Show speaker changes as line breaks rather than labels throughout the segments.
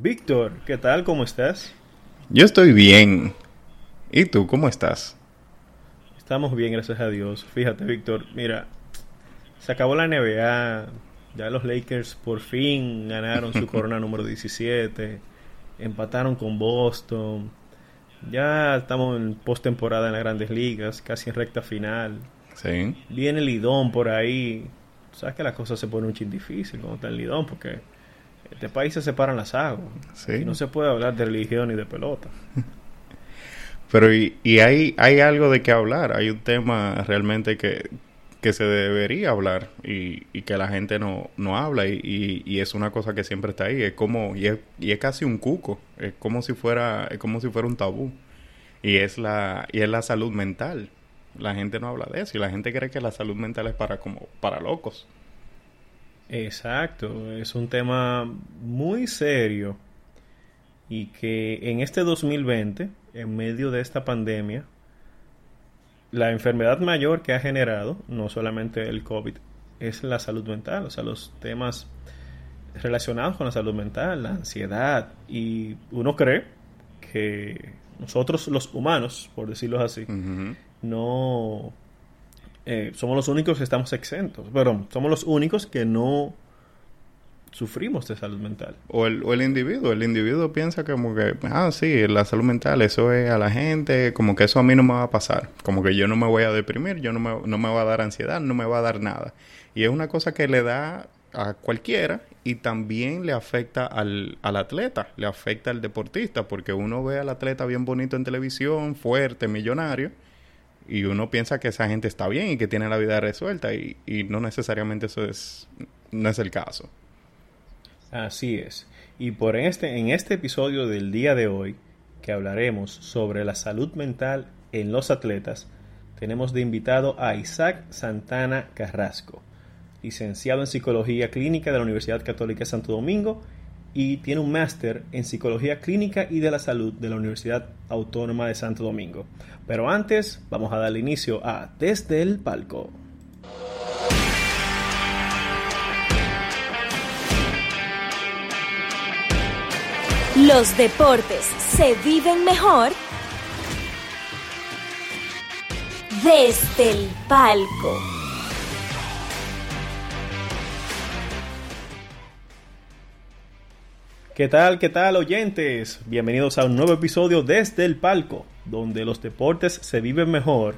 Víctor, ¿qué tal? ¿Cómo estás?
Yo estoy bien. ¿Y tú cómo estás?
Estamos bien, gracias a Dios. Fíjate, Víctor, mira, se acabó la NBA, ya los Lakers por fin ganaron su corona número 17, empataron con Boston, ya estamos en postemporada en las grandes ligas, casi en recta final.
Sí.
Viene Lidón por ahí. Sabes que la cosa se pone un chin difícil cuando está el Lidón porque este país se separan las aguas.
Sí.
Y no se puede hablar de religión ni de pelota.
Pero y, y hay, hay algo de qué hablar, hay un tema realmente que, que se debería hablar y, y que la gente no, no habla y, y, y es una cosa que siempre está ahí, es como, y es, y es casi un cuco, es como si fuera, es como si fuera un tabú. Y es la, y es la salud mental. La gente no habla de eso y la gente cree que la salud mental es para como, para locos.
Exacto, es un tema muy serio y que en este 2020, en medio de esta pandemia, la enfermedad mayor que ha generado, no solamente el COVID, es la salud mental, o sea, los temas relacionados con la salud mental, la ansiedad, y uno cree que nosotros los humanos, por decirlo así, no eh, somos los únicos que estamos exentos, pero somos los únicos que no sufrimos de salud mental.
O el, o el individuo, el individuo piensa como que, ah, sí, la salud mental, eso es a la gente, como que eso a mí no me va a pasar, como que yo no me voy a deprimir, yo no me, no me va a dar ansiedad, no me va a dar nada. Y es una cosa que le da a cualquiera y también le afecta al, al atleta, le afecta al deportista, porque uno ve al atleta bien bonito en televisión, fuerte, millonario, y uno piensa que esa gente está bien y que tiene la vida resuelta, y, y no necesariamente eso es, no es el caso.
Así es. Y por este, en este episodio del día de hoy, que hablaremos sobre la salud mental en los atletas, tenemos de invitado a Isaac Santana Carrasco, licenciado en Psicología Clínica de la Universidad Católica de Santo Domingo y tiene un máster en Psicología Clínica y de la Salud de la Universidad Autónoma de Santo Domingo. Pero antes, vamos a darle inicio a Desde el Palco.
Los deportes se viven mejor desde el palco.
¿Qué tal, qué tal oyentes? Bienvenidos a un nuevo episodio desde el palco, donde los deportes se viven mejor.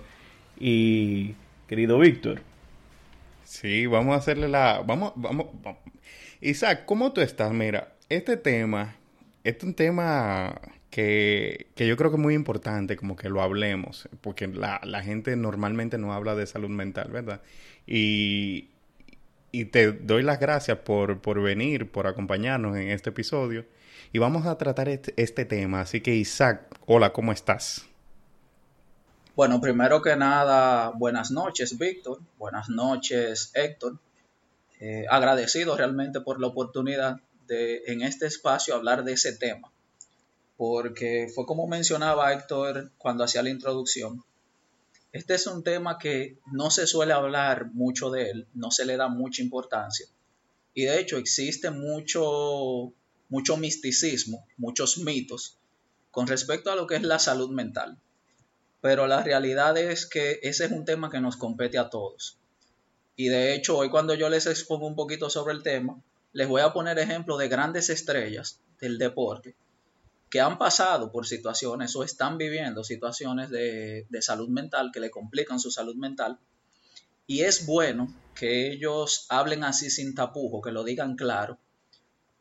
Y, querido Víctor,
Sí, vamos a hacerle la... Vamos, vamos, vamos. Isaac, ¿cómo tú estás? Mira, este tema, este es un tema que, que yo creo que es muy importante, como que lo hablemos, porque la, la gente normalmente no habla de salud mental, ¿verdad? Y, y te doy las gracias por, por venir, por acompañarnos en este episodio. Y vamos a tratar este, este tema. Así que Isaac, hola, ¿cómo estás?
Bueno, primero que nada, buenas noches, Víctor. Buenas noches, Héctor. Eh, agradecido realmente por la oportunidad de en este espacio hablar de ese tema. Porque fue como mencionaba Héctor cuando hacía la introducción. Este es un tema que no se suele hablar mucho de él, no se le da mucha importancia. Y de hecho existe mucho, mucho misticismo, muchos mitos con respecto a lo que es la salud mental pero la realidad es que ese es un tema que nos compete a todos. Y de hecho, hoy cuando yo les expongo un poquito sobre el tema, les voy a poner ejemplos de grandes estrellas del deporte que han pasado por situaciones o están viviendo situaciones de, de salud mental que le complican su salud mental. Y es bueno que ellos hablen así sin tapujo, que lo digan claro,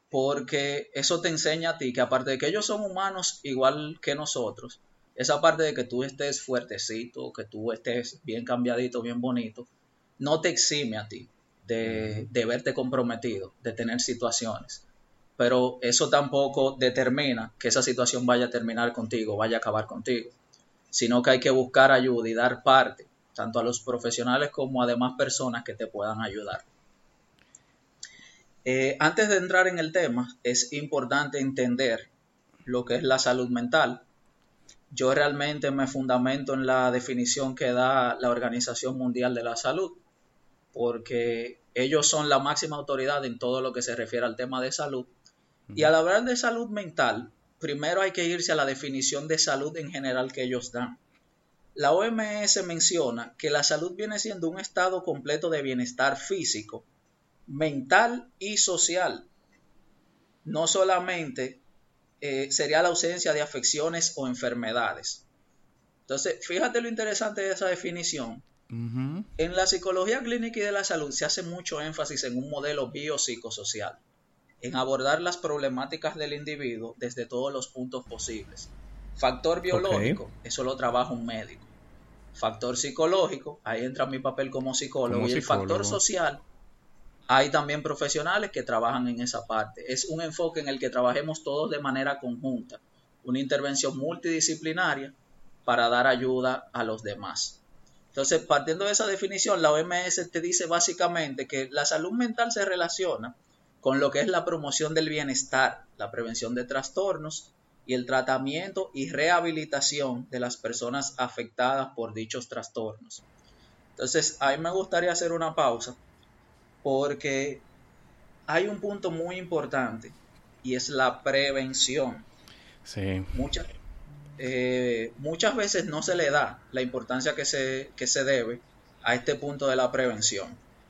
porque eso te enseña a ti que aparte de que ellos son humanos igual que nosotros, esa parte de que tú estés fuertecito, que tú estés bien cambiadito, bien bonito, no te exime a ti de, de, verte comprometido, de tener situaciones. Pero eso tampoco determina que esa situación vaya a terminar contigo, vaya a acabar contigo, sino que hay que buscar ayuda y dar parte, tanto a los profesionales como a demás personas que te puedan ayudar. Eh, antes de entrar en el tema, es importante entender lo que es la salud mental, yo realmente me fundamento en la definición que da la Organización Mundial de la Salud, porque ellos son la máxima autoridad en todo lo que se refiere al tema de salud Y al hablar de salud mental, primero hay que irse a la definición de salud en general que ellos dan. La OMS menciona que la salud viene siendo un estado completo de bienestar físico, mental y social. No solamente eh, sería la ausencia de afecciones o enfermedades. Entonces, fíjate lo interesante de esa definición. En la psicología clínica y de la salud se hace mucho énfasis en un modelo biopsicosocial, en abordar las problemáticas del individuo desde todos los puntos posibles. Factor biológico, eso lo trabaja un médico. Factor psicológico, ahí entra mi papel como psicólogo. y el factor social, hay también profesionales que trabajan en esa parte. Es un enfoque en el que trabajemos todos de manera conjunta, una intervención multidisciplinaria para dar ayuda a los demás. Entonces, partiendo de esa definición, la OMS te dice básicamente que la salud mental se relaciona con lo que es la promoción del bienestar, la prevención de trastornos y el tratamiento y rehabilitación de las personas afectadas por dichos trastornos. Entonces, a mí me gustaría hacer una pausa porque hay un punto muy importante y es la prevención.
Sí.
Muchas, eh, muchas veces no se le da la importancia que se, que se debe a este punto de la prevención.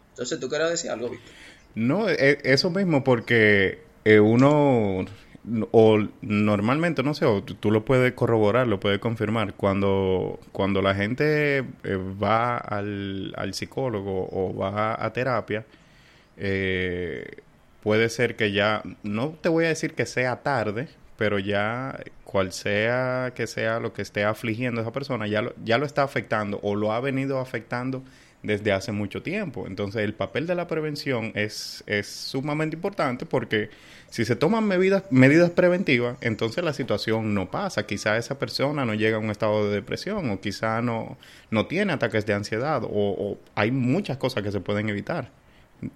Entonces, ¿tú quieres decir algo, Víctor?
No, e, eso mismo, porque eh, uno, o normalmente, no sé, o tú lo puedes corroborar, lo puedes confirmar, cuando, cuando la gente eh, va al, al, psicólogo o va a terapia, eh, puede ser que ya, no te voy a decir que sea tarde, pero ya cual sea que sea lo que esté afligiendo a esa persona, ya lo, ya lo está afectando o lo ha venido afectando desde hace mucho tiempo. Entonces el papel de la prevención es, es sumamente importante porque si se toman medidas, medidas preventivas, entonces la situación no pasa. Quizá esa persona no llega a un estado de depresión o quizá no, no tiene ataques de ansiedad o, o hay muchas cosas que se pueden evitar.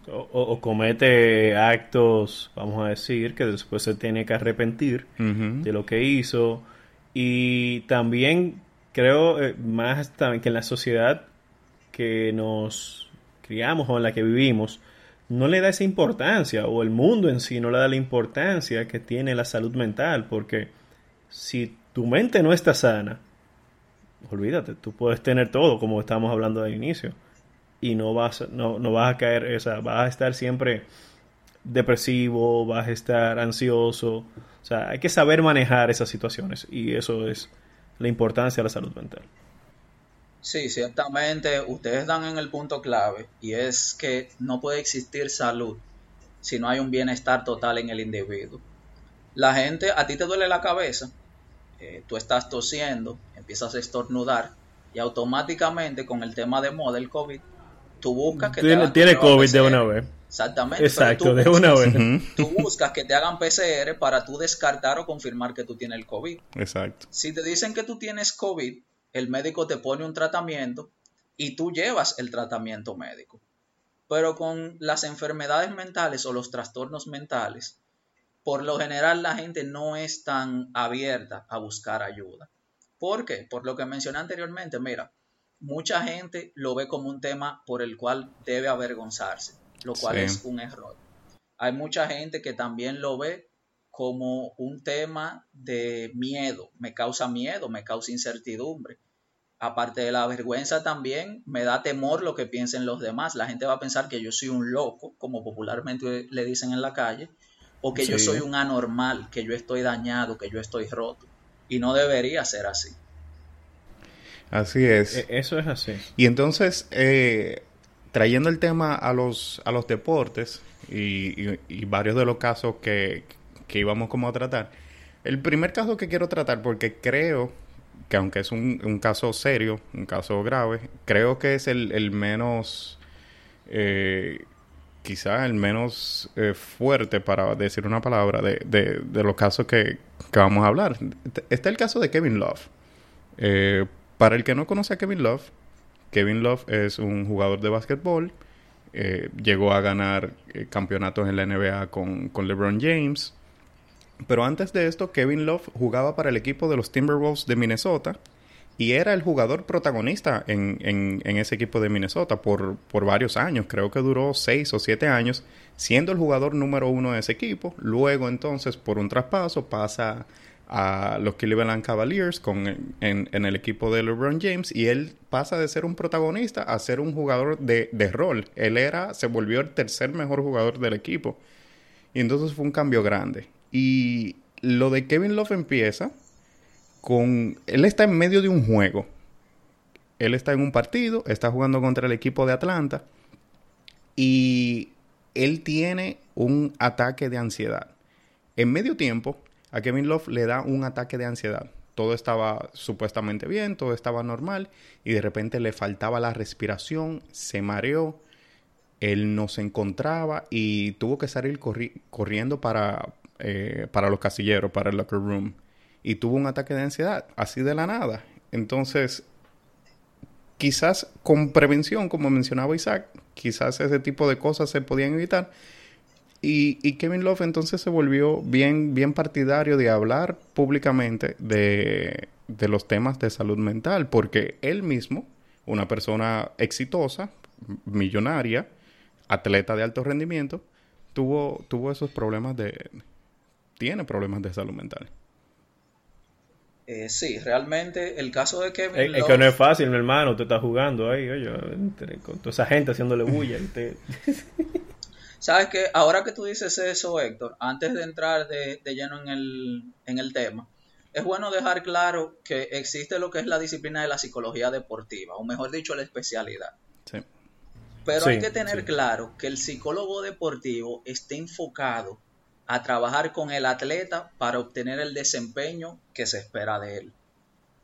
O, comete actos, vamos a decir, que después se tiene que arrepentir de lo que hizo. Y también creo eh, más que en la sociedad que nos criamos o en la que vivimos, no le da esa importancia, o el mundo en sí no le da la importancia que tiene la salud mental, porque si tu mente no está sana, olvídate, tú puedes tener todo, como estábamos hablando al inicio y no vas, no, no vas a caer, o vas a estar siempre depresivo, vas a estar ansioso. O sea, hay que saber manejar esas situaciones y eso es la importancia de la salud mental.
Sí, ciertamente ustedes dan en el punto clave y es que no puede existir salud si no hay un bienestar total en el individuo. La gente, a ti te duele la cabeza, eh, tú estás tosiendo, empiezas a estornudar y automáticamente con el tema de moda del COVID tú buscas que
tiene, te tiene COVID de una vez.
Exactamente.
Exacto, de una vez.
Tú buscas que te hagan PCR para tú descartar o confirmar que tú tienes el COVID.
Exacto.
Si te dicen que tú tienes COVID, el médico te pone un tratamiento y tú llevas el tratamiento médico. Pero con las enfermedades mentales o los trastornos mentales, por lo general la gente no es tan abierta a buscar ayuda. ¿Por qué? Por lo que mencioné anteriormente, mira, mucha gente lo ve como un tema por el cual debe avergonzarse, lo cual es un error. Hay mucha gente que también lo ve como un tema de miedo, me causa miedo, me causa incertidumbre. Aparte de la vergüenza también me da temor lo que piensen los demás. La gente va a pensar que yo soy un loco, como popularmente le dicen en la calle, o que yo soy un anormal, que yo estoy dañado, que yo estoy roto. Y no debería ser así.
Así es.
E, eso es así.
Y entonces, eh, trayendo el tema a los, a los deportes y, varios de los casos que, íbamos como a tratar, el primer caso que quiero tratar, porque creo que aunque es un, caso serio, un caso grave, creo que es el, menos... Eh, quizá el menos eh, fuerte, para decir una palabra, de, de, los casos que, que, vamos a hablar. Está el caso de Kevin Love. Eh, para el que no conoce a Kevin Love, Kevin Love es un jugador de básquetbol. Eh, llegó a ganar eh, campeonatos en la NBA con, LeBron James. Pero antes de esto, Kevin Love jugaba para el equipo de los Timberwolves de Minnesota y era el jugador protagonista en, ese equipo de Minnesota por, varios años. Creo que duró seis o siete años siendo el jugador número uno de ese equipo. Luego entonces por un traspaso pasa a los Cleveland Cavaliers con, en, en, el equipo de LeBron James y él pasa de ser un protagonista a ser un jugador de, de rol. Él era, se volvió el tercer mejor jugador del equipo. Y entonces fue un cambio grande. Y lo de Kevin Love empieza con... Él está en medio de un juego. Él está en un partido, está jugando contra el equipo de Atlanta y él tiene un ataque de ansiedad. En medio tiempo, a Kevin Love le da un ataque de ansiedad. Todo estaba supuestamente bien, todo estaba normal y de repente le faltaba la respiración, se mareó, él no se encontraba y tuvo que salir corriendo para, eh, para los casilleros, para el locker room y tuvo un ataque de ansiedad, así de la nada. Entonces, quizás con prevención, como mencionaba Isaac, quizás ese tipo de cosas se podían evitar. Y, Kevin Love entonces se volvió bien, bien partidario de hablar públicamente de, de los temas de salud mental, porque él mismo, una persona exitosa, millonaria, atleta de alto rendimiento, tuvo, tuvo esos problemas de... tiene problemas de salud mental.
Eh, sí, realmente el caso de Kevin
es, que no es fácil, mi hermano. Usted está jugando ahí, oye, con toda esa gente haciéndole bulla.
Sabes que ahora que tú dices eso, Héctor, antes de entrar de, lleno en el, en el tema, es bueno dejar claro que existe lo que es la disciplina de la psicología deportiva, o mejor dicho, la especialidad. Sí. Pero hay que tener claro que el psicólogo deportivo está enfocado a trabajar con el atleta para obtener el desempeño que se espera de él.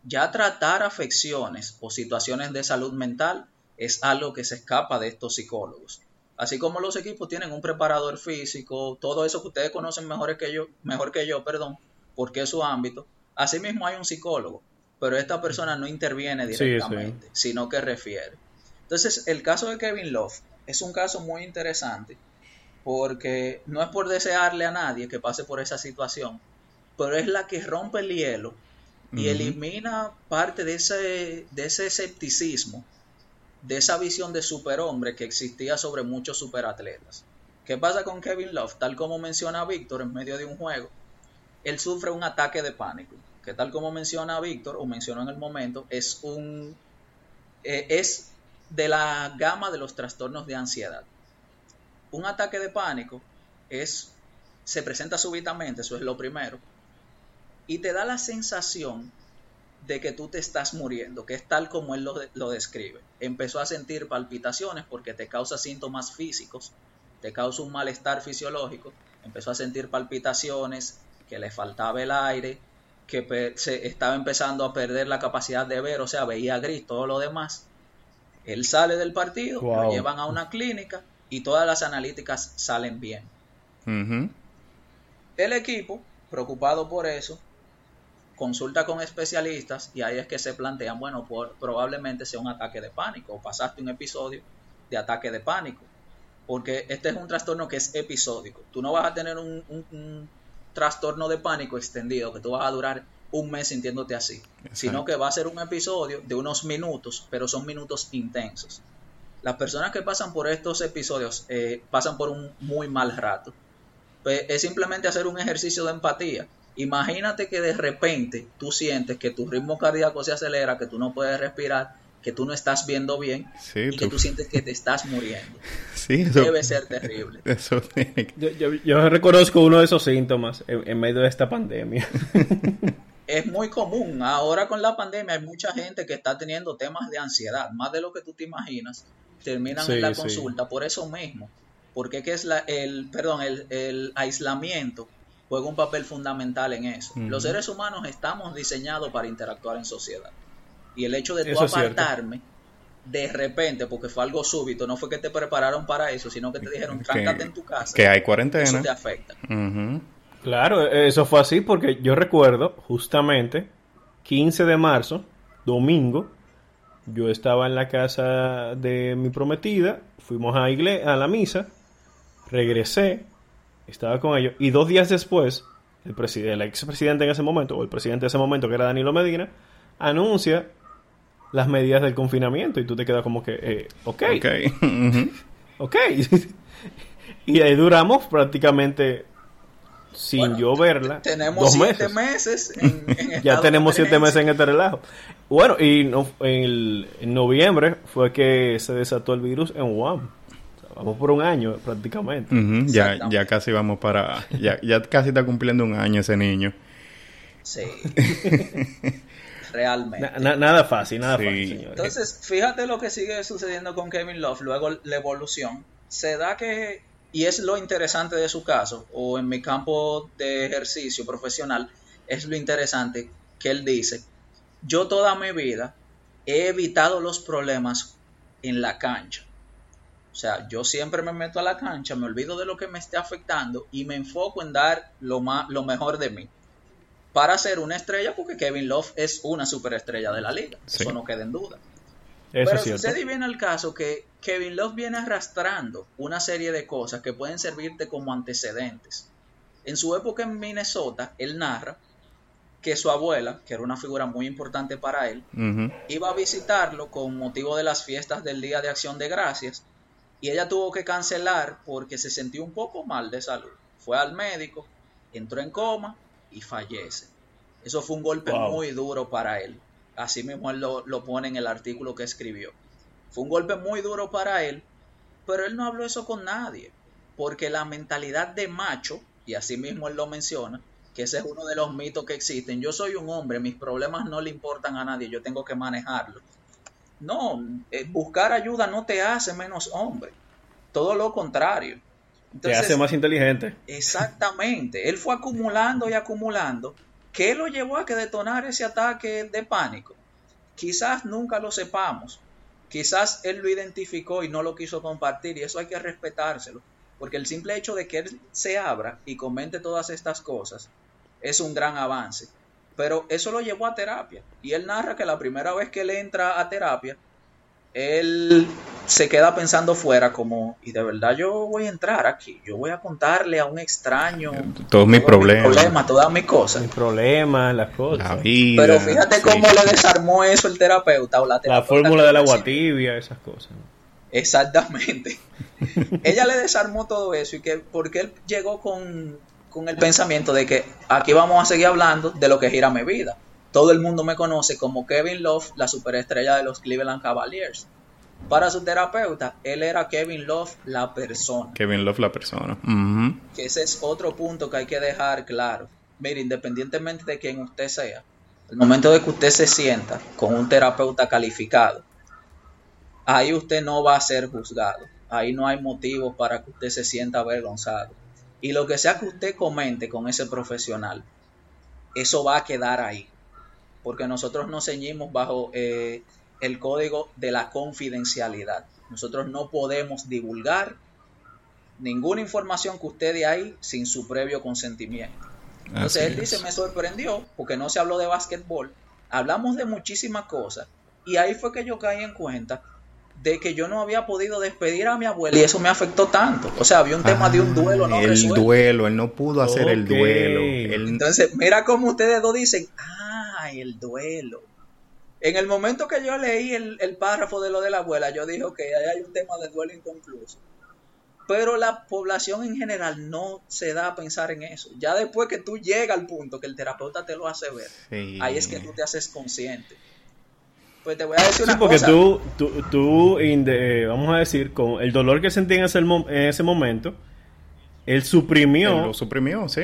Ya tratar afecciones o situaciones de salud mental es algo que se escapa de estos psicólogos. Así como los equipos tienen un preparador físico, todo eso que ustedes conocen mejor que yo, mejor que yo, perdón, porque es su ámbito. Asimismo hay un psicólogo, pero esta persona no interviene directamente, sino que refiere. Entonces, el caso de Kevin Love es un caso muy interesante porque no es por desearle a nadie que pase por esa situación, pero es la que rompe el hielo y elimina parte de ese, de ese escepticismo, de esa visión de superhombre que existía sobre muchos superatletas. ¿Qué pasa con Kevin Love? Tal como menciona Víctor en medio de un juego, él sufre un ataque de pánico, que tal como menciona Víctor, o mencionó en el momento, es un... Eh, es de la gama de los trastornos de ansiedad un ataque de pánico es, se presenta súbitamente, eso es lo primero, y te da la sensación de que tú te estás muriendo, que es tal como él lo, describe. Empezó a sentir palpitaciones porque te causa síntomas físicos, te causa un malestar fisiológico, empezó a sentir palpitaciones, que le faltaba el aire, que se estaba empezando a perder la capacidad de ver, o sea, veía gris, todo lo demás. Él sale del partido, lo llevan a una clínica, y todas las analíticas salen bien. El equipo, preocupado por eso, consulta con especialistas y ahí es que se plantean, bueno, probablemente sea un ataque de pánico o pasaste un episodio de ataque de pánico, porque este es un trastorno que es episódico. Tú no vas a tener un, trastorno de pánico extendido, que tú vas a durar un mes sintiéndote así, sino que va a ser un episodio de unos minutos, pero son minutos intensos las personas que pasan por estos episodios eh, pasan por un muy mal rato. Pues, es simplemente hacer un ejercicio de empatía. Imagínate que de repente tú sientes que tu ritmo cardíaco se acelera, que tú no puedes respirar, que tú no estás viendo bien y que tú sientes que te estás muriendo. Sí, Debe ser terrible.
yo, reconozco uno de esos síntomas en medio de esta pandemia.
es muy común. Ahora con la pandemia hay mucha gente que está teniendo temas de ansiedad, más de lo que tú te imaginas terminan en la consulta por eso mismo. Porque que es la, el, perdón, el, aislamiento juega un papel fundamental en eso. Los seres humanos estamos diseñados para interactuar en sociedad. Y el hecho de tú apartarme de repente, porque fue algo súbito, no fue que te prepararon para eso, sino que te dijeron, tráncate en tu casa.
Que hay cuarentena. Eso
te afecta.
Claro, eso fue así porque yo recuerdo justamente 15 de marzo, domingo, yo estaba en la casa de mi prometida, fuimos a, a la misa, regresé, estaba con ellos, y dos días después, el, el expresidente en ese momento, o el presidente de ese momento, que era Danilo Medina, anuncia las medidas del confinamiento y tú te quedas como que, eh, ok,
Ok.
Ok. y ahí duramos prácticamente sin
Bueno,
yo verla.
Tenemos
dos
siete
meses.
meses, en, en
ya tenemos siete meses en este relajo. Bueno, y no, en, el- en noviembre fue que se desató el virus en. O sea, vamos por un año prácticamente.
Ya, ya casi vamos para... Ya, ya casi está cumpliendo un año ese niño.
Sí. Realmente.
Na- na- nada fácil, nada
Sí.
fácil, señores.
Entonces, fíjate lo que sigue sucediendo con Kevin Love, luego la evolución. Se da que, y es lo interesante de su caso, o en mi campo de ejercicio profesional, es lo interesante que él dice, yo toda mi vida he evitado los problemas en la cancha. O sea, yo siempre me meto a la cancha, me olvido de lo que me esté afectando y me enfoco en dar lo, más, lo mejor de mí. Para ser una estrella, porque Kevin Love es una superestrella de la liga.
Sí.
Eso no queda en duda.
Eso
Pero sucede y viene el caso que Kevin Love viene arrastrando una serie de cosas que pueden servirte como antecedentes. En su época en Minnesota, él narra que su abuela, que era una figura muy importante para él, iba a visitarlo con motivo de las fiestas del Día de Acción de Gracias y ella tuvo que cancelar porque se sentía un poco mal de salud. Fue al médico, entró en coma y fallece. Eso fue un golpe
Wow.
muy duro para él. Así mismo él lo, lo pone en el artículo que escribió. Fue un golpe muy duro para él, pero él no habló eso con nadie, porque la mentalidad de macho, y así mismo él lo menciona, que ese es uno de los mitos que existen. Yo soy un hombre, mis problemas no le importan a nadie, yo tengo que manejarlos. No, eh, buscar ayuda no te hace menos hombre, todo lo contrario.
Te hace más inteligente.
Exactamente. Él fue acumulando y acumulando. ¿Qué lo llevó a que detonar ese ataque de pánico? Quizás nunca lo sepamos. Quizás él lo identificó y no lo quiso compartir y eso hay que respetárselo. Porque el simple hecho de que él se abra y comente todas estas cosas es un gran avance. Pero eso lo llevó a terapia. Y él narra que la primera vez que él entra a terapia, él se queda pensando fuera como, y de verdad yo voy a entrar aquí, yo voy a contarle a un extraño
Todos mis problemas.
problemas, todas mis cosas.
Mis problemas, las
La
cosas.
vida.
Pero fíjate
sí.
cómo le desarmó eso el terapeuta o la
La
terapeuta
fórmula
que
del agua tibia, esas cosas.
Exactamente. Ella le desarmó todo eso y que porque él llegó con, con el pensamiento de que aquí vamos a seguir hablando de lo que gira mi vida. Todo el mundo me conoce como Kevin Love, la superestrella de los Cleveland Cavaliers. Para su terapeuta, él era Kevin Love, la persona.
Kevin Love, la persona.
Que ese es otro punto que hay que dejar claro. Mire, independientemente de quién usted sea, el momento de que usted se sienta con un terapeuta calificado, ahí usted no va a ser juzgado. Ahí no hay motivos para que usted se sienta avergonzado. Y lo que sea que usted comente con ese profesional, eso va a quedar ahí. Porque nosotros nos ceñimos bajo eh, el código de la confidencialidad. Nosotros no podemos divulgar ninguna información que usted dé ahí sin su previo consentimiento. Entonces
Así
él dice,
es.
me sorprendió porque no se habló de básquetbol, hablamos de muchísimas cosas y ahí fue que yo caí en cuenta de que yo no había podido despedir a mi abuela y eso me afectó tanto. O sea, había un tema de un duelo no
Ah, El
resuelto.
duelo, él no pudo hacer el duelo. Él-
Entonces, mira cómo ustedes dos dicen, ah, el duelo. En el momento que yo leí el, el párrafo de lo de la abuela, yo dije, ok, ahí hay un tema de duelo inconcluso. Pero la población en general no se da a pensar en eso. Ya después que tú llegas al punto que el terapeuta te lo hace ver,
Sí.
ahí es que tú te haces consciente. Pues te voy a decir
Sí,
una
porque
cosa.
tú, tú, tú inde- vamos a decir, con el dolor que sentí en ese, mo- en ese momento, él suprimió,
Él lo suprimió, sí.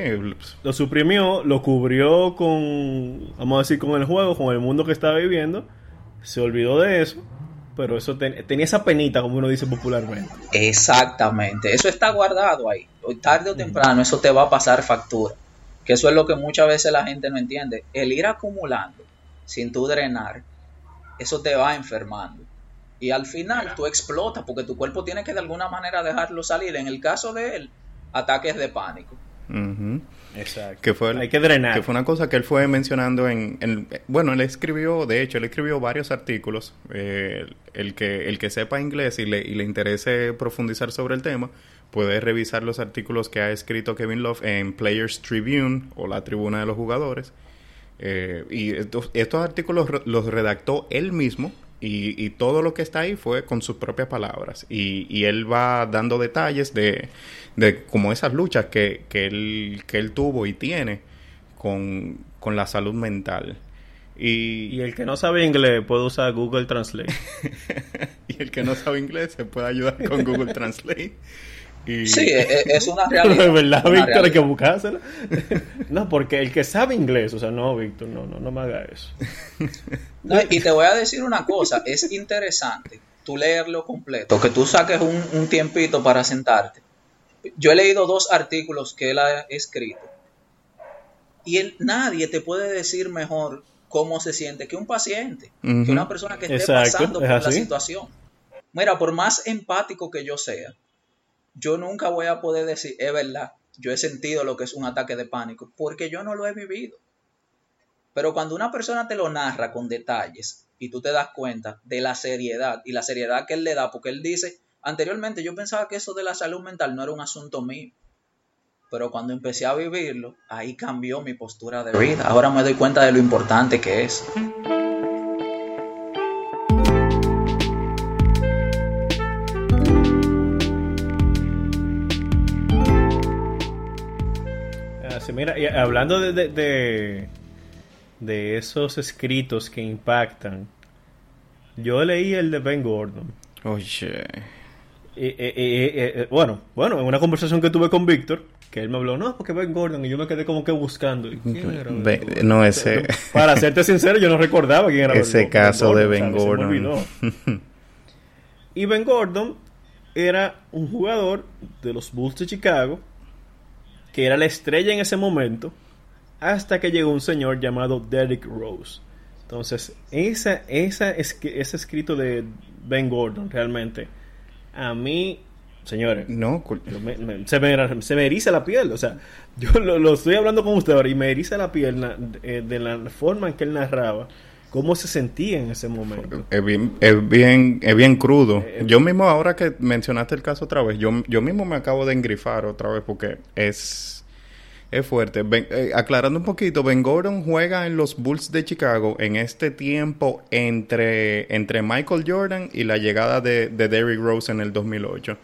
lo suprimió, lo cubrió con, vamos a decir, con el juego, con el mundo que estaba viviendo, se olvidó de eso, pero eso ten- tenía esa penita, como uno dice popularmente.
Exactamente, eso está guardado ahí. Hoy tarde o temprano eso te va a pasar factura. Que eso es lo que muchas veces la gente no entiende. El ir acumulando sin tú drenar, eso te va enfermando. Y al final tú explotas porque tu cuerpo tiene que de alguna manera dejarlo salir. En el caso de él, ataques de pánico.
Exacto.
Que fue,
Hay que drenar.
que fue una cosa que él fue mencionando en, en- bueno él escribió de hecho él escribió varios artículos eh, el que el que sepa inglés y le, y le interese profundizar sobre el tema puede revisar los artículos que ha escrito Kevin Love en Players Tribune o la Tribuna de los Jugadores Eh, y estos, estos artículos re- los redactó él mismo y, y todo lo que está ahí fue con sus propias palabras. Y, y él va dando detalles de, de como esas luchas que, que, él, que él tuvo y tiene con, con la salud mental. Y,
Y el que no sabe inglés puede usar Google Translate.
y el que no sabe inglés se puede ayudar con Google Translate. Y,
Sí, e- e- es una
Pero
realidad.
de verdad, Víctor, hay que buscársela. no, porque el que sabe inglés, o sea, no, Víctor, no, no, no me haga eso.
No, y te voy a decir una cosa, es interesante tú leerlo completo, que tú saques un, un tiempito para sentarte. Yo he leído dos artículos que él ha escrito y él, nadie te puede decir mejor cómo se siente que un paciente, que una persona que esté
Exacto,
pasando
es
por la situación. Mira, por más empático que yo sea, yo nunca voy a poder decir, es verdad, yo he sentido lo que es un ataque de pánico, porque yo no lo he vivido. Pero cuando una persona te lo narra con detalles y tú te das cuenta de la seriedad y la seriedad que él le da, porque él dice, anteriormente yo pensaba que eso de la salud mental no era un asunto mío, pero cuando empecé a vivirlo, ahí cambió mi postura de vida. Ahora me doy cuenta de lo importante que es.
Así, mira, y hablando de, de, de, de esos escritos que impactan, yo leí el de Ben Gordon.
Oye.
Y- bueno, bueno, en una conversación que tuve con Víctor, que él me habló, no, porque Ben Gordon, y yo me quedé como que buscando. ¿y quién era Ben
no, ese-
Para serte sincero, yo no recordaba quién era
Ese caso de Ben Gordon.
Y Ben Gordon era un jugador de los Bulls de Chicago, que era la estrella en ese momento, hasta que llegó un señor llamado Derrick Rose. Entonces, esa, esa, es, ese escrito de Ben Gordon realmente, a mí, señores,
No,
me- me- se, me, se me eriza la piel. O sea, yo lo, lo estoy hablando con usted ahora y me eriza la piel de, de la forma en que él narraba, cómo se sentía en ese momento.
es bien, es bien, es bien crudo.
Eh,
yo mismo, ahora que mencionaste el caso otra vez, yo, yo mismo me acabo de engrifar otra vez porque es, es fuerte. Ben- eh, aclarando un poquito, Ben Gordon juega en los Bulls de Chicago en este tiempo entre, entre Michael Jordan y la llegada de, de Derrick Rose en el 2008.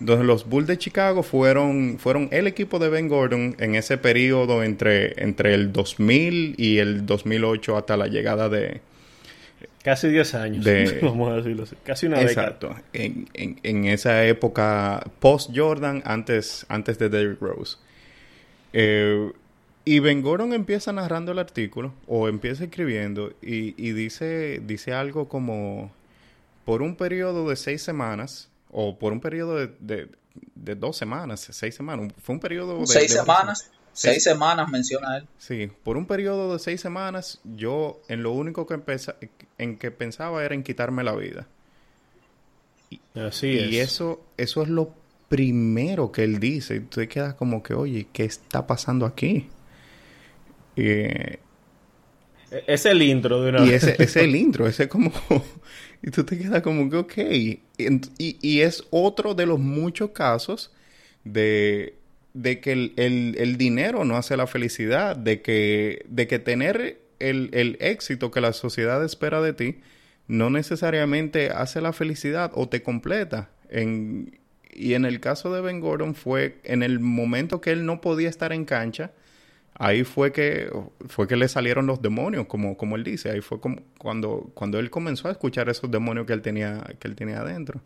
Entonces los Bulls de Chicago fueron, fueron el equipo de Ben Gordon en ese periodo entre, entre el 2000 y el 2008 hasta la llegada de,
Casi 10 años,
De-
vamos a decirlo así. Casi una década.
Exacto. En, en- en esa época post-Jordan, antes, antes de Derrick Rose. Eh, y Ben Gordon empieza narrando el artículo, o empieza escribiendo, y, y dice, dice algo como, por un periodo de seis semanas, o por un periodo de, de- de dos semanas, seis semanas, fue un periodo de...
Seis
de-
semanas, seis
Seis-
semanas menciona él.
Sí, por un periodo de seis semanas, yo en lo único que, empeza- en que pensaba era en quitarme la vida.
Así
y
es.
eso, eso es lo primero que él dice. Y tú te quedas como que, oye, ¿qué está pasando aquí? Eh,
Es el intro de una
y ese, ese es el intro, ese es como... y tú te quedas como que, ok. Y, y- es otro de los muchos casos de, de que el, el- el dinero no hace la felicidad, de que, de que tener el, el éxito que la sociedad espera de ti no necesariamente hace la felicidad o te completa. En, y en el caso de Ben Gordon fue en el momento que él no podía estar en cancha, ahí fue que fue que le salieron los demonios, como, como él dice, ahí fue como cuando, cuando él comenzó a escuchar esos demonios que él tenía, que él tenía adentro.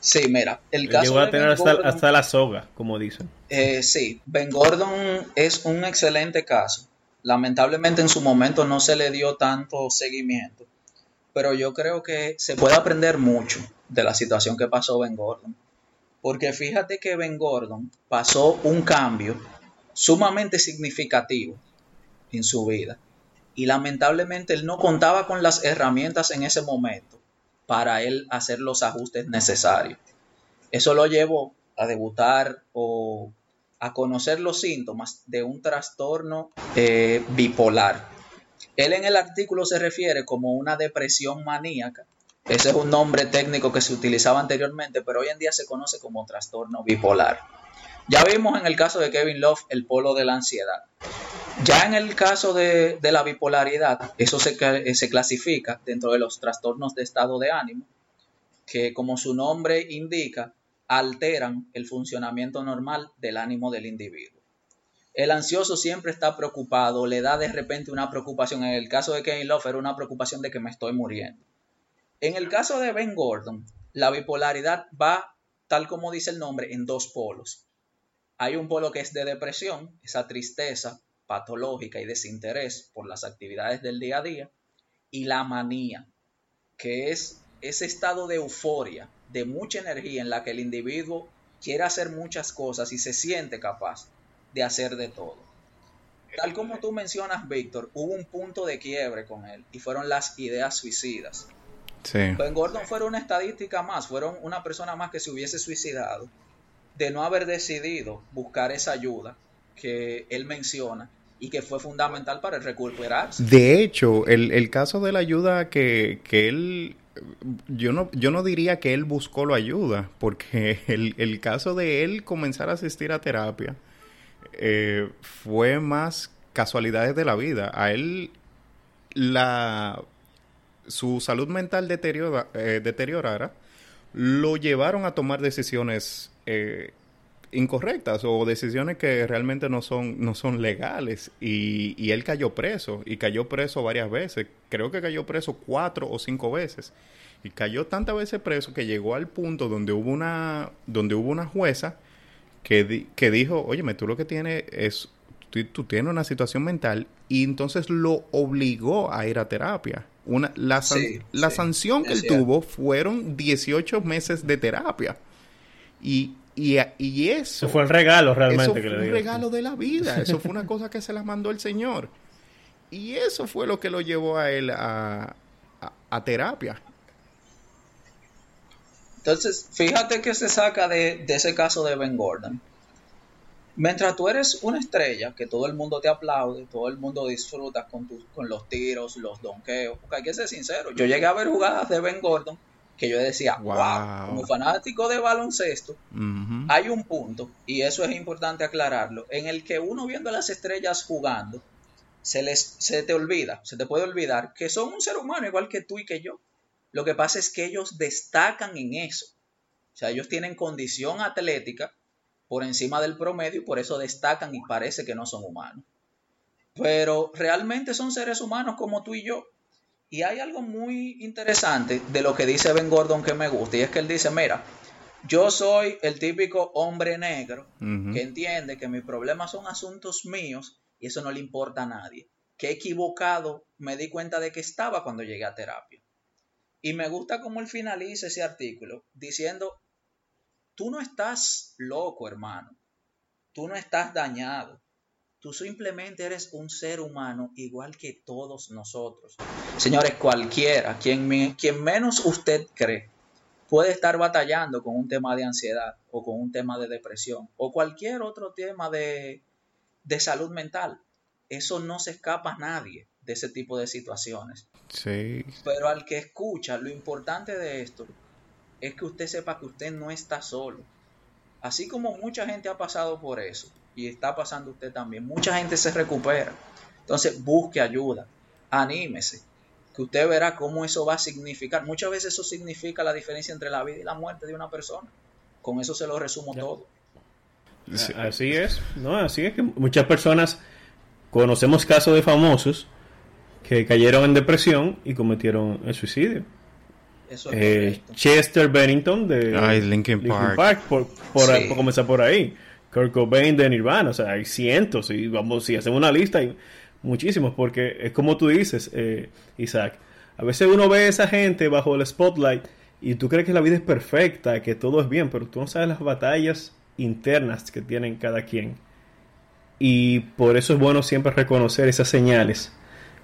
Sí, mira, el caso
Llegó a tener hasta,
Gordon-
hasta la soga, como dicen.
Eh, sí, Ben Gordon es un excelente caso. Lamentablemente en su momento no se le dio tanto seguimiento, pero yo creo que se puede aprender mucho de la situación que pasó Ben Gordon. Porque fíjate que Ben Gordon pasó un cambio sumamente significativo en su vida. Y lamentablemente él no contaba con las herramientas en ese momento para él hacer los ajustes necesarios. Eso lo llevó a debutar o a conocer los síntomas de un trastorno eh, bipolar. Él en el artículo se refiere como una depresión maníaca. Ese es un nombre técnico que se utilizaba anteriormente, pero hoy en día se conoce como trastorno bipolar. Ya vimos en el caso de Kevin Love el polo de la ansiedad. Ya en el caso de, la bipolaridad, eso se, se clasifica dentro de los trastornos de estado de ánimo, que como su nombre indica, alteran el funcionamiento normal del ánimo del individuo. El ansioso siempre está preocupado, le da de repente una preocupación. En el caso de Kevin Love era una preocupación de que me estoy muriendo. En el caso de Ben Gordon, la bipolaridad va, tal como dice el nombre, en dos polos. Hay un polo que es de depresión, esa tristeza patológica y desinterés por las actividades del día a día, y la manía, que es ese estado de euforia, de mucha energía en la que el individuo quiere hacer muchas cosas y se siente capaz de hacer de todo. Tal como tú mencionas, Víctor, hubo un punto de quiebre con él y fueron las ideas suicidas. Sí. Ben Gordon fueron una estadística más, fueron una persona más que se hubiese suicidado de no haber decidido buscar esa ayuda que él menciona y que fue fundamental para recuperarse.
De hecho, el, caso de la ayuda que, que él yo no, yo no diría que él buscó la ayuda, porque el, el, caso de él comenzar a asistir a terapia eh, fue más casualidades de la vida. A él la su salud mental deteriora, eh, deteriorara, lo llevaron a tomar decisiones eh, incorrectas o decisiones que realmente no son, no son legales. Y, y, él cayó preso, y cayó preso varias veces. Creo que cayó preso cuatro o cinco veces. Y cayó tantas veces preso que llegó al punto donde hubo una, donde hubo una jueza que, que dijo, óyeme, tú lo que tienes es, tú, tienes una situación mental y entonces lo obligó a ir a terapia. Una, la, la sanción que él tuvo fueron 18 meses de terapia. Y, y, y eso...
Eso fue el regalo realmente.
Eso fue un regalo de la vida. Eso fue una cosa que se la mandó el Señor. Y eso fue lo que lo llevó a él a, a terapia.
Entonces, fíjate que se saca de, ese caso de Ben Gordon. Mientras tú eres una estrella, que todo el mundo te aplaude, todo el mundo disfruta con, con los tiros, los donkeos, porque hay que ser sincero, yo llegué a ver jugadas de Ben Gordon que yo decía, wow, como fanático de baloncesto, hay un punto, y eso es importante aclararlo, en el que uno viendo a las estrellas jugando, se, les, se te olvida, se te puede olvidar que son un ser humano igual que tú y que yo. Lo que pasa es que ellos destacan en eso. O sea, ellos tienen condición atlética por encima del promedio y por eso destacan y parece que no son humanos. Pero realmente son seres humanos como tú y yo. Y hay algo muy interesante de lo que dice Ben Gordon que me gusta y es que él dice, mira, yo soy el típico hombre negro que entiende que mis problemas son asuntos míos y eso no le importa a nadie. Qué equivocado me di cuenta de que estaba cuando llegué a terapia. Y me gusta cómo él finaliza ese artículo diciendo, tú no estás loco, hermano, tú no estás dañado, tú simplemente eres un ser humano igual que todos nosotros. Señores, cualquiera, quien, quien menos usted cree, puede estar batallando con un tema de ansiedad o con un tema de depresión o cualquier otro tema de, de salud mental. Eso no se escapa a nadie de ese tipo de situaciones.
Sí.
Pero al que escucha, lo importante de esto es que usted sepa que usted no está solo. Así como mucha gente ha pasado por eso, y está pasando usted también, mucha gente se recupera. Entonces, busque ayuda, anímese, que usted verá cómo eso va a significar. Muchas veces eso significa la diferencia entre la vida y la muerte de una persona. Con eso se lo resumo todo.
Así es, no, así es que muchas personas conocemos casos de famosos que cayeron en depresión y cometieron el suicidio. Eh, Chester Bennington de
Linkin, Park,
por, comenzar por ahí. Kurt Cobain de Nirvana, o sea, hay cientos y vamos, si hacemos una lista hay muchísimos, porque es como tú dices, eh, Isaac, a veces uno ve a esa gente bajo el spotlight y tú crees que la vida es perfecta, que todo es bien, pero tú no sabes las batallas internas que tienen cada quien. Y por eso es bueno siempre reconocer esas señales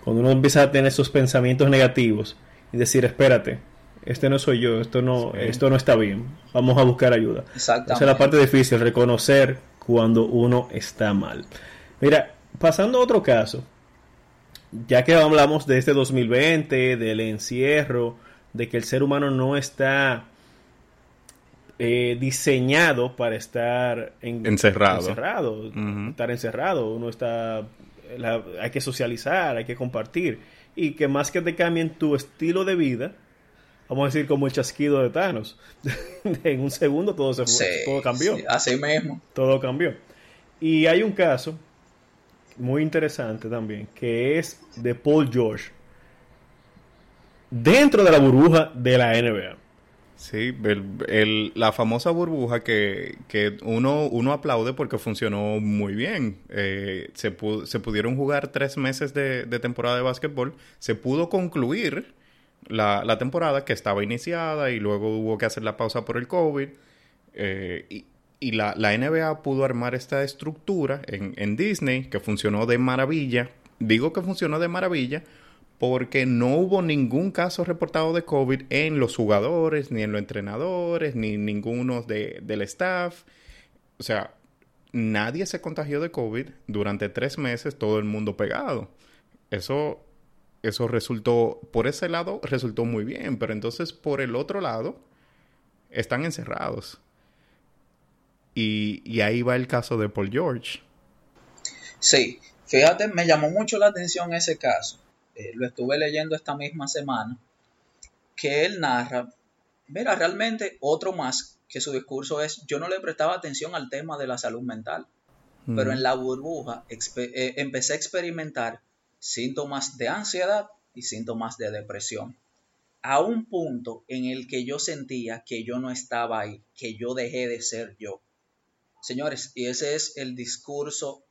cuando uno empieza a tener esos pensamientos negativos y decir, espérate, este no soy yo, esto no, esto no está bien, vamos a buscar ayuda. Esa es la parte difícil, reconocer cuando uno está mal. Mira, pasando a otro caso, ya que hablamos de este 2020, del encierro, de que el ser humano no está eh, diseñado para estar
encerrado.
encerrado estar encerrado, uno está hay que socializar, hay que compartir. Y que más que te cambien tu estilo de vida, vamos a decir como el chasquido de Thanos. en un segundo todo se fue, todo cambió.
así mismo.
Todo cambió. Y hay un caso muy interesante también, que es de Paul George. Dentro de la burbuja de la NBA.
Sí, la famosa burbuja que, uno, uno aplaude porque funcionó muy bien. Eh, se, se pudieron jugar tres meses de, temporada de básquetbol. Se pudo concluir la, temporada que estaba iniciada y luego hubo que hacer la pausa por el COVID. Eh, y, y la, la, NBA pudo armar esta estructura en, en Disney que funcionó de maravilla. Digo que funcionó de maravilla porque no hubo ningún caso reportado de COVID en los jugadores, ni en los entrenadores, ni ninguno de, del staff. O sea, nadie se contagió de COVID durante tres meses, todo el mundo pegado. Eso, eso resultó, por ese lado, resultó muy bien, pero entonces por el otro lado, están encerrados. Y, y ahí va el caso de Paul George.
Sí, fíjate, me llamó mucho la atención ese caso eh, lo estuve leyendo esta misma semana, que él narra, mira, realmente otro más, que su discurso es, yo no le prestaba atención al tema de la salud mental, pero en la burbuja eh, empecé a experimentar síntomas de ansiedad y síntomas de depresión, a un punto en el que yo sentía que yo no estaba ahí, que yo dejé de ser yo. Señores, y ese es el discurso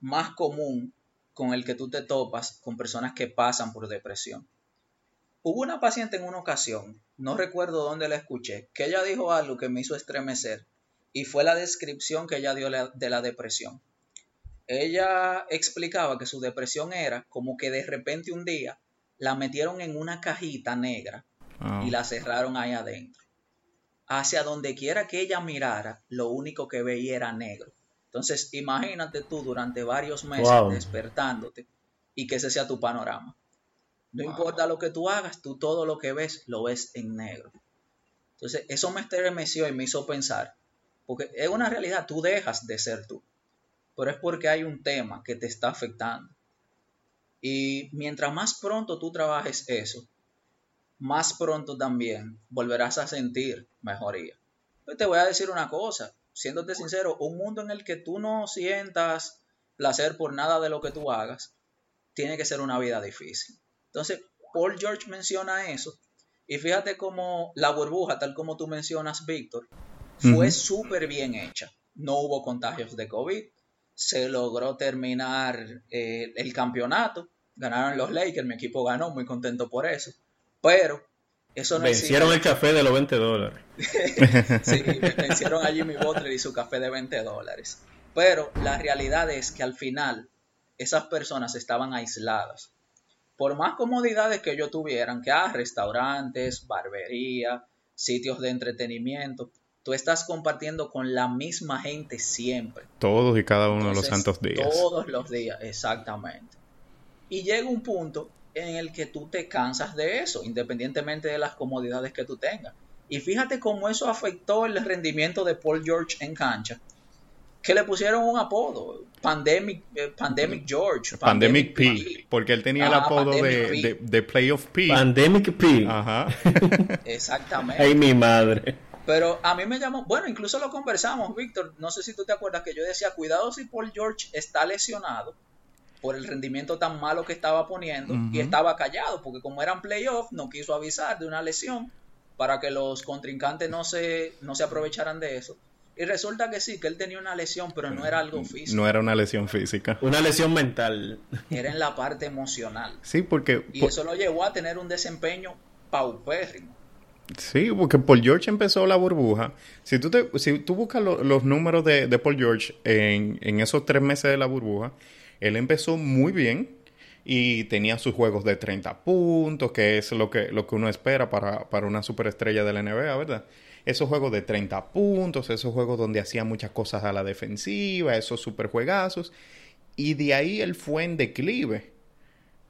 más común con el que tú te topas con personas que pasan por depresión. Hubo una paciente en una ocasión, no recuerdo dónde la escuché, que ella dijo algo que me hizo estremecer y fue la descripción que ella dio de la depresión. Ella explicaba que su depresión era como que de repente un día la metieron en una cajita negra ah. y la cerraron ahí adentro. Hacia donde quiera que ella mirara, lo único que veía era negro. Entonces, imagínate tú durante varios meses despertándote y que ese sea tu panorama. No importa lo que tú hagas, tú todo lo que ves lo ves en negro. Entonces, eso me estremeció y me hizo pensar, porque es una realidad, tú dejas de ser tú, pero es porque hay un tema que te está afectando. Y mientras más pronto tú trabajes eso, más pronto también volverás a sentir mejoría. Pues te voy a decir una cosa, siéndote sincero, un mundo en el que tú no sientas placer por nada de lo que tú hagas, tiene que ser una vida difícil. Entonces, Paul George menciona eso. Y fíjate cómo la burbuja, tal como tú mencionas, Víctor, fue súper bien hecha. No hubo contagios de COVID. Se logró terminar eh, el campeonato. Ganaron los Lakers, mi equipo ganó, muy contento por eso. Pero eso
vencieron el café de los 20 dólares.
sí, vencieron a Jimmy Butler y su café de 20 dólares. Pero la realidad es que al final esas personas estaban aisladas. Por más comodidades que ellos tuvieran, que hay restaurantes, barbería, sitios de entretenimiento, tú estás compartiendo con la misma gente siempre.
Todos y cada uno de los santos días.
Todos los días, exactamente. Y llega un punto en el que tú te cansas de eso, independientemente de las comodidades que tú tengas. Y fíjate cómo eso afectó el rendimiento de Paul George en cancha, que le pusieron un apodo, Pandemic, eh, Pandemic George.
Pandemic, P, porque él tenía el apodo de, de, Playoff P.
Pandemic P.
Ajá.
Exactamente.
Ay, mi madre.
Pero a mí me llamó, bueno, incluso lo conversamos, Víctor, no sé si tú te acuerdas que yo decía, cuidado si Paul George está lesionado, por el rendimiento tan malo que estaba poniendo y estaba callado porque como eran playoffs no quiso avisar de una lesión para que los contrincantes no se, no se aprovecharan de eso. Y resulta que sí, que él tenía una lesión, pero no era algo físico.
No era una lesión física.
Una lesión mental.
Era en la parte emocional.
Sí, porque...
Y eso lo llevó a tener un desempeño paupérrimo.
Sí, porque Paul George empezó la burbuja. Si tú, te, si tú buscas los números de, Paul George en, en esos tres meses de la burbuja, él empezó muy bien y tenía sus juegos de 30 puntos, que es lo que, lo que uno espera para, para una superestrella de la NBA, ¿verdad? Esos juegos de 30 puntos, esos juegos donde hacía muchas cosas a la defensiva, esos superjuegazos. Y de ahí él fue en declive.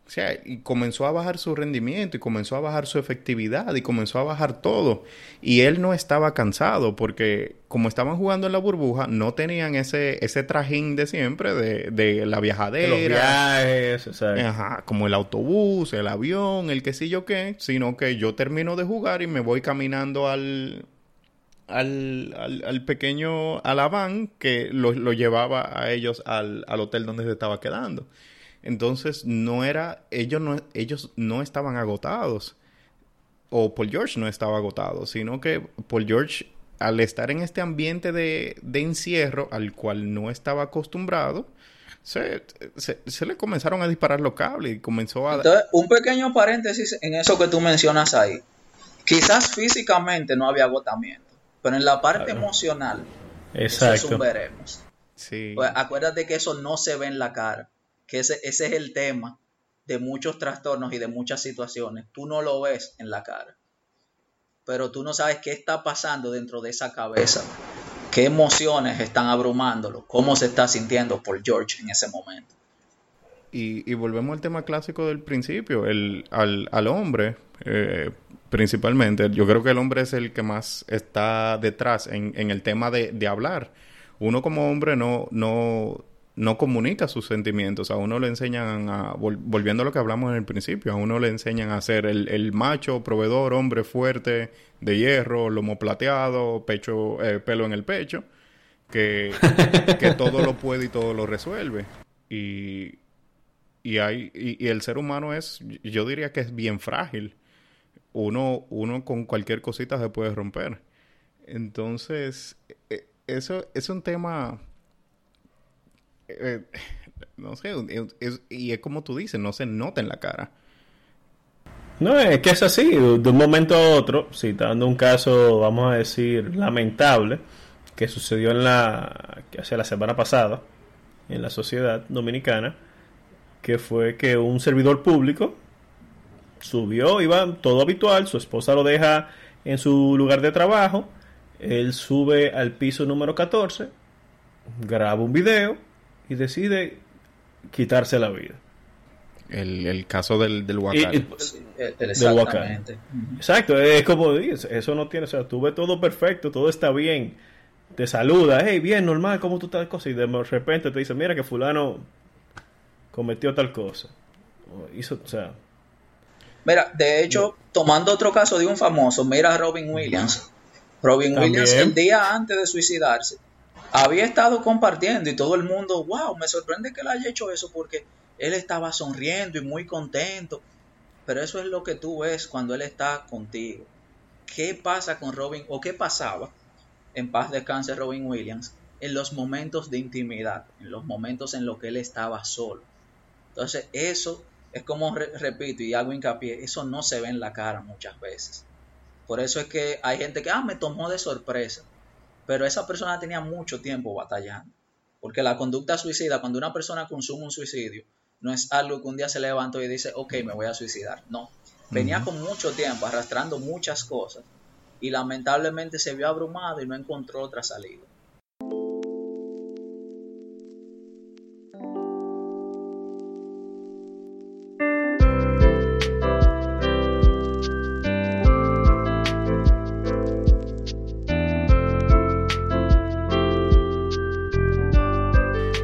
O sea, y comenzó a bajar su rendimiento y comenzó a bajar su efectividad y comenzó a bajar todo. Y él no estaba cansado porque como estaban jugando en la burbuja, no tenían ese, ese trajín de siempre de, de la viajadera.
Los viajes, exacto.
Ajá, como el autobús, el avión, el qué sé yo qué, sino que yo termino de jugar y me voy caminando al, al, al, al pequeño Alabán que lo, lo llevaba a ellos al, al hotel donde se estaba quedando. Entonces no era, ellos no, ellos no estaban agotados. O Paul George no estaba agotado, sino que Paul George, al estar en este ambiente de, de encierro al cual no estaba acostumbrado, se, se, se, le comenzaron a disparar los cables y comenzó a...
Entonces, un pequeño paréntesis en eso que tú mencionas ahí. Quizás físicamente no había agotamiento, pero en la parte claro. emocional,
Exacto.
eso veremos.
Sí.
Pues acuérdate que eso no se ve en la cara que ese, ese es el tema de muchos trastornos y de muchas situaciones. Tú no lo ves en la cara, pero tú no sabes qué está pasando dentro de esa cabeza, qué emociones están abrumándolo, cómo se está sintiendo por George en ese momento.
Y, y volvemos al tema clásico del principio, el, al, al hombre, eh, principalmente, yo creo que el hombre es el que más está detrás en, en el tema de, de hablar. Uno como hombre no, no, no comunica sus sentimientos. A uno le enseñan a, volviendo a lo que hablamos en el principio, a uno le enseñan a ser el, el macho, proveedor, hombre fuerte, de hierro, lomo plateado, pecho, eh, pelo en el pecho, que, que todo lo puede y todo lo resuelve. Y, y, hay, y, y, el ser humano es, yo diría que es bien frágil. Uno, uno con cualquier cosita se puede romper. Entonces, eso es un tema eh, no sé, y es como tú dices, no se nota en la cara.
No, es que es así, de un momento a otro, citando un caso, vamos a decir, lamentable, que sucedió en la, hace la semana pasada, en la sociedad dominicana, que fue que un servidor público subió, iba todo habitual, su esposa lo deja en su lugar de trabajo, él sube al piso número 14, graba un video, y decide quitarse la vida.
El, el caso del, del.
Y, y, del Huacal.
Exacto, es como dices, eso no tiene, o sea, tú ves todo perfecto, todo está bien, te saluda, hey, bien, normal, ¿cómo tú estás? Cosa? Y de repente te dice, mira que fulano cometió tal cosa. Hizo, o sea...
Mira, de hecho, tomando otro caso de un famoso, mira a Robin Williams. Robin ¿También? Williams el día antes de suicidarse había estado compartiendo y todo el mundo, wow, me sorprende que él haya hecho eso porque él estaba sonriendo y muy contento. Pero eso es lo que tú ves cuando él está contigo. ¿Qué pasa con Robin o qué pasaba en paz descanse Robin Williams en los momentos de intimidad, en los momentos en los que él estaba solo? Entonces eso es como, re repito y hago hincapié, eso no se ve en la cara muchas veces. Por eso es que hay gente que, ah, me tomó de sorpresa pero esa persona tenía mucho tiempo batallando. Porque la conducta suicida, cuando una persona consume un suicidio, no es algo que un día se levantó y dice, ok, me voy a suicidar. No. Venía uh -huh. con mucho tiempo, arrastrando muchas cosas. Y lamentablemente se vio abrumado y no encontró otra salida.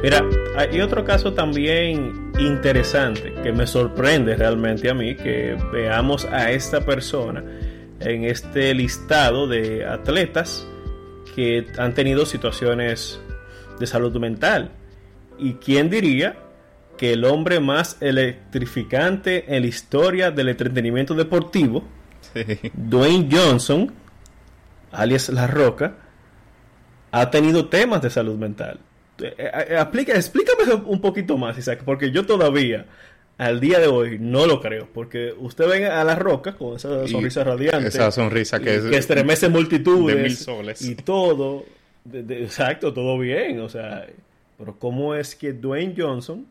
Mira, hay otro caso también interesante que me sorprende realmente a mí que veamos a esta persona en este listado de atletas que han tenido situaciones de salud mental. ¿Y quién diría que el hombre más electrificante en la historia del entretenimiento deportivo, sí. Dwayne Johnson, alias La Roca, ha tenido temas de salud mental? Aplica, explícame un poquito más, Isaac, porque yo todavía al día de hoy no lo creo, porque usted ve a la roca con esa sonrisa y radiante,
esa sonrisa que, es
que estremece multitudes
de mil soles.
y todo, de, de, exacto, todo bien, o sea, pero cómo es que Dwayne Johnson,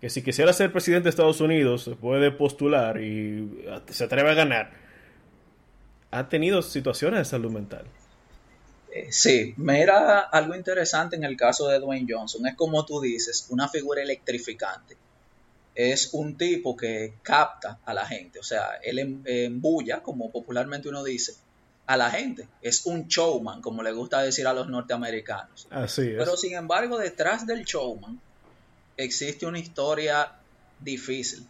que si quisiera ser presidente de Estados Unidos se puede postular y se atreve a ganar, ha tenido situaciones de salud mental.
Sí, mira algo interesante en el caso de Dwayne Johnson. Es como tú dices, una figura electrificante. es un tipo que capta a la gente, o sea, él em, embulla, como popularmente uno dice, a la gente. Es un showman, como le gusta decir a los norteamericanos.
Así es.
Pero sin embargo, detrás del showman existe una historia difícil.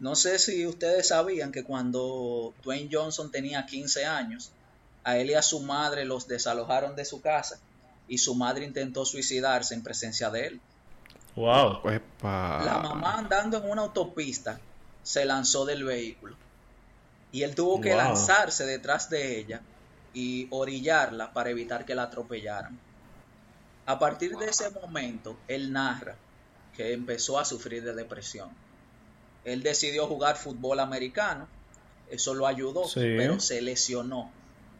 No sé si ustedes sabían que cuando Dwayne Johnson tenía 15 años, a él y a su madre los desalojaron de su casa y su madre intentó suicidarse en presencia de él.
Wow.
La mamá andando en una autopista se lanzó del vehículo y él tuvo que lanzarse detrás de ella y orillarla para evitar que la atropellaran. A partir de ese momento, él narra que empezó a sufrir de depresión. Él decidió jugar fútbol americano, eso lo ayudó, pero se lesionó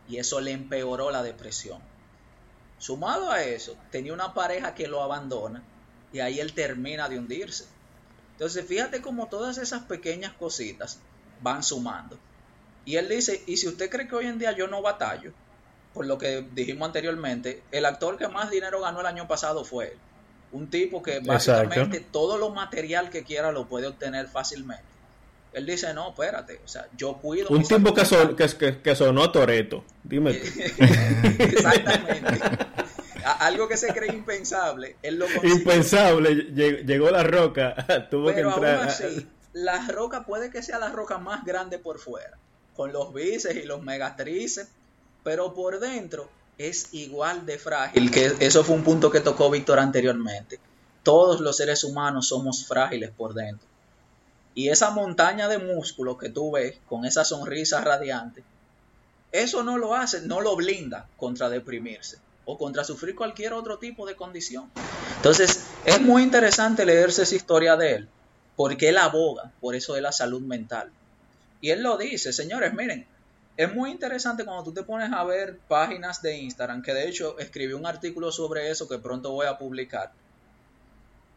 y eso le empeoró la depresión. Sumado a eso, tenía una pareja que lo abandona y ahí él termina de hundirse. Entonces, fíjate cómo todas esas pequeñas cositas van sumando. Y él dice, y si usted cree que hoy en día yo no batallo, por lo que dijimos anteriormente, el actor que más dinero ganó el año pasado fue él. Un tipo que básicamente todo lo material que quiera lo puede obtener fácilmente. Él dice, no, espérate, o sea, yo cuido...
Un tipo que, son, que, que, sonó Toreto, dime.
Exactamente. Algo que se cree impensable, él lo
Impensable, llegó la roca, tuvo que entrar.
Aún así, la roca puede que sea la roca más grande por fuera con los bíceps y los megatrices, pero por dentro es igual de frágil, que eso fue un punto que tocó Víctor anteriormente. Todos los seres humanos somos frágiles por dentro. Y esa montaña de músculos que tú ves con esa sonrisa radiante, eso no lo hace, no lo blinda contra deprimirse o contra sufrir cualquier otro tipo de condición. Entonces, es muy interesante leerse esa historia de él, porque él aboga por eso de la salud mental. Y él lo dice, señores, miren, es muy interesante cuando tú te pones a ver páginas de Instagram, que de hecho escribí un artículo sobre eso que pronto voy a publicar,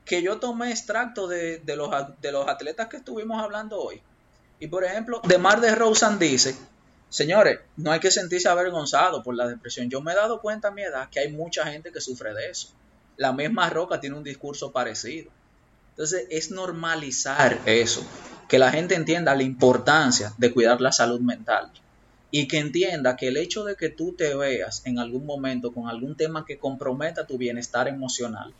que yo tomé extracto de, los, de los atletas que estuvimos hablando hoy. Y por ejemplo, de Mar de Rosan dice, señores, no hay que sentirse avergonzado por la depresión. Yo me he dado cuenta a mi edad que hay mucha gente que sufre de eso. La misma Roca tiene un discurso parecido. Entonces es normalizar eso que la gente entienda la importancia de cuidar la salud mental y que entienda que el hecho de que tú te veas en algún momento con algún tema que comprometa tu bienestar emocional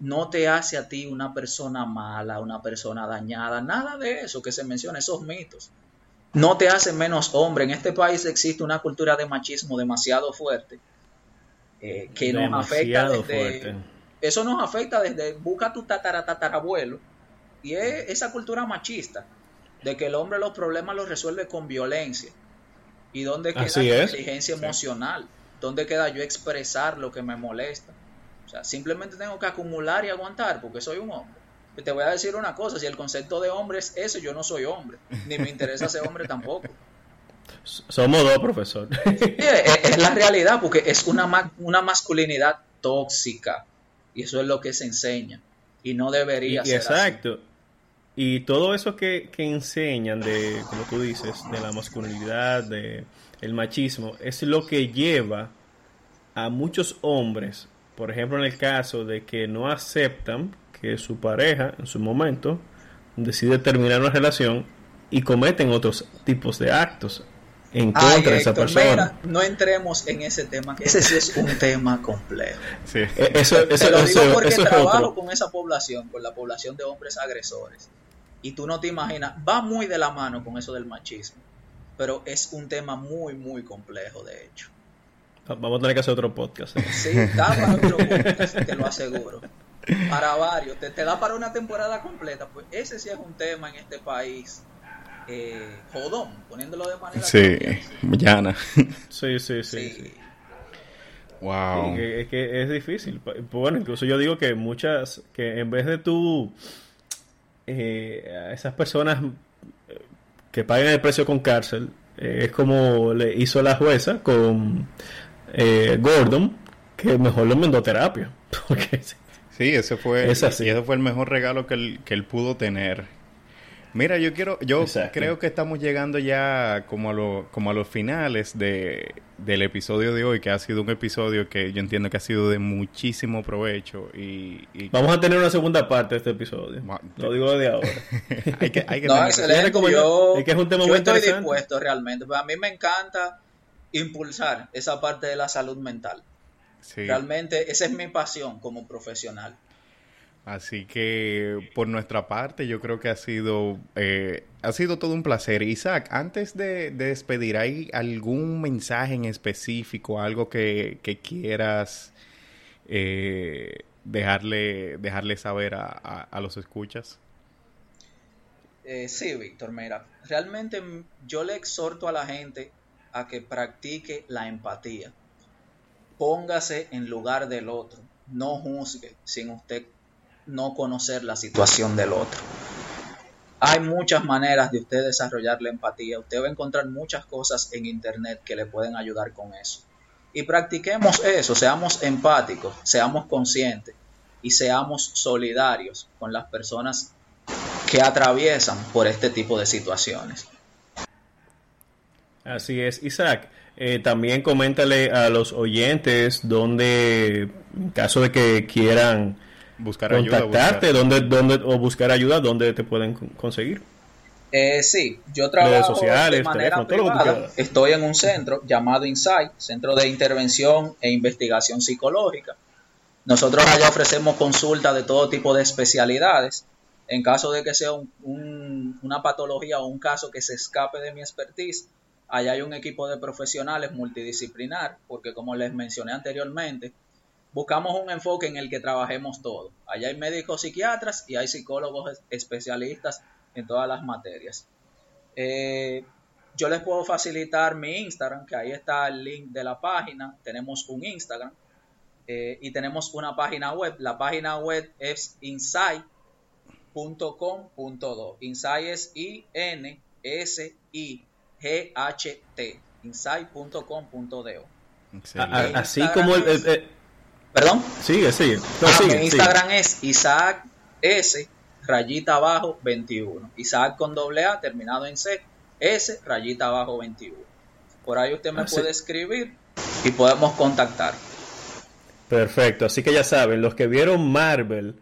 no te hace a ti una persona mala, una persona dañada, nada de eso que se menciona, esos mitos. No te hace menos hombre. En este país existe una cultura de machismo demasiado fuerte eh, que nos afecta desde... Eso nos afecta desde busca tu tatara, tatarabuelo y es esa cultura machista de que el hombre los problemas los resuelve con violencia. ¿Y dónde queda la inteligencia emocional? ¿Dónde queda yo expresar lo que me molesta? Sea, simplemente tengo que acumular y aguantar porque soy un hombre. Te voy a decir una cosa, si el concepto de hombre es ese, yo no soy hombre, ni me interesa ser hombre tampoco.
Somos dos, profesor.
es, la realidad, porque es una, una masculinidad tóxica, y eso es lo que se enseña, y no debería ser
Exacto. Y todo eso que, enseñan de, como tú dices, de la masculinidad, de el machismo, es lo que lleva a muchos hombres, por ejemplo en el caso de que no aceptan que su pareja en su momento decide terminar una relación y cometen otros tipos de actos en contra de esa persona.
no entremos en ese tema, que ese sí es un tema complejo.
Sí. E, eso, eso,
lo digo porque trabajo con esa población, con la población de hombres agresores y tú no te imaginas, va muy de la mano con eso del machismo, pero es un tema muy, muy complejo, de hecho.
Vamos a tener que hacer otro podcast.
¿eh? Sí, da para otro podcast, te lo aseguro. Para varios, te, da para una temporada completa. Pues ese sí es un tema en este país. Eh, jodón, poniéndolo de manera.
Sí, llana.
Sí, sí, sí. Wow. es que es difícil. Bueno, incluso yo digo que muchas, que en vez de tú eh, a esas personas que paguen el precio con cárcel, eh, es como le hizo la jueza con eh, Gordon, que mejor lo mandó a terapia.
sí, ese fue, ese fue el mejor regalo que él, que él pudo tener. Mira, yo quiero, yo
Exacto.
creo que estamos llegando ya como a, lo, como a los finales de, del episodio de hoy, que ha sido un episodio que yo entiendo que ha sido de muchísimo provecho y, y
Vamos a tener una segunda parte de este episodio.
Ma-
Lo digo de ahora.
hay que, hay que
No,
tener-
excelente. Yo,
es que es un tema
yo
muy
estoy
interesante.
dispuesto realmente. Pues a mí me encanta impulsar esa parte de la salud mental.
sí.
Realmente esa es mi pasión como profesional.
Así que por nuestra parte yo creo que ha sido eh, ha sido todo un placer. Isaac, antes de, de despedir, ¿hay algún mensaje en específico, algo que, que quieras eh, dejarle dejarle saber a, a- a los escuchas?
Eh, sí, Víctor, mira, realmente yo le exhorto a la gente a que practique la empatía. Póngase en lugar del otro. No juzgue sin usted no conocer la situación del otro. Hay muchas maneras de usted desarrollar la empatía. Usted va a encontrar muchas cosas en internet que le pueden ayudar con eso. Y practiquemos eso, seamos empáticos, seamos conscientes y seamos solidarios con las personas que atraviesan por este tipo de situaciones.
Así es, Isaac. eh, también coméntale a los oyentes donde, en caso de que quieran
Buscar ayuda.
contactarte,
buscar-
donde, donde, o buscar ayuda, donde te pueden con- conseguir.
Eh, sí, yo trabajo
Redes sociales,
de manera
teléfono, todo lo que tú
privada.
quieras.
Estoy en un centro llamado Insight, Centro de Intervención e Investigación Psicológica. Nosotros allá ofrecemos consultas de todo tipo de especialidades. En caso de que sea un- un- una patología o un caso que se escape de mi expertise, allá hay un equipo de profesionales multidisciplinar, porque como les mencioné anteriormente, buscamos un enfoque en el que trabajemos todo. Allá hay médicos psiquiatras y hay psicólogos es- especialistas en todas las materias. Eh, yo les puedo facilitar mi Instagram, que ahí está el link de la página. Tenemos un Instagram eh, y tenemos una página web. La página web es insight.com.do. Insight es I-N-S-I-G-H-T. Insight.com.do.
Así como el... el- el-
Perdón.
sigue, sigue. No,
Ah,
sigue,
mi
sigue.
Instagram es Isaac S rayita abajo 21. Isaac con doble A terminado en C, S rayita abajo 21. Por ahí usted me
Ah,
puede escribir y podemos contactar.
Perfecto, así que ya saben, los que vieron Marvel,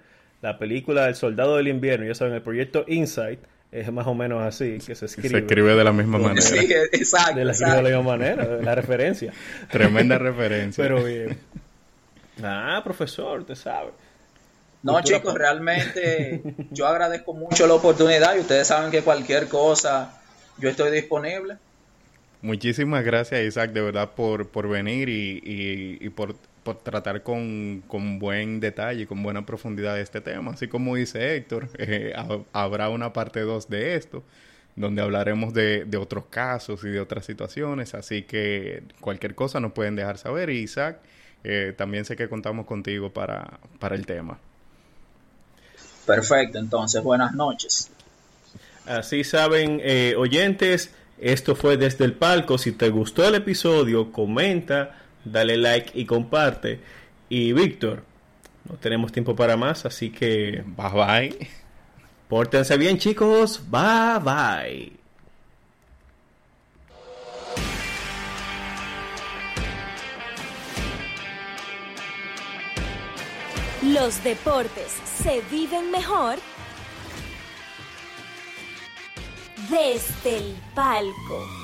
la película El Soldado del Invierno, ya saben, el proyecto Insight es más o menos así, que se escribe.
Se escribe de la misma manera.
Sí, exacto.
de la,
exacto.
de la misma manera, la referencia.
Tremenda referencia.
Pero bien. Ah, profesor, te sabe.
No,
Cultura
chicos, realmente yo agradezco mucho la oportunidad y ustedes saben que cualquier cosa yo estoy disponible.
Muchísimas gracias, Isaac, de verdad, por, por venir y, y- y por, por tratar con, con buen detalle y con buena profundidad este tema. Así como dice Héctor, eh, ha- habrá una parte 2 de esto, donde hablaremos de, de otros casos y de otras situaciones. Así que cualquier cosa nos pueden dejar saber. Y Isaac, eh, también sé que contamos contigo para, para el tema.
Perfecto, entonces buenas noches.
Así saben, eh, oyentes, esto fue desde el palco. Si te gustó el episodio, comenta, dale like y comparte. Y Víctor, no tenemos tiempo para más, así que
Bye bye.
pórtense bien chicos. Bye bye.
Los deportes se viven mejor desde el palco.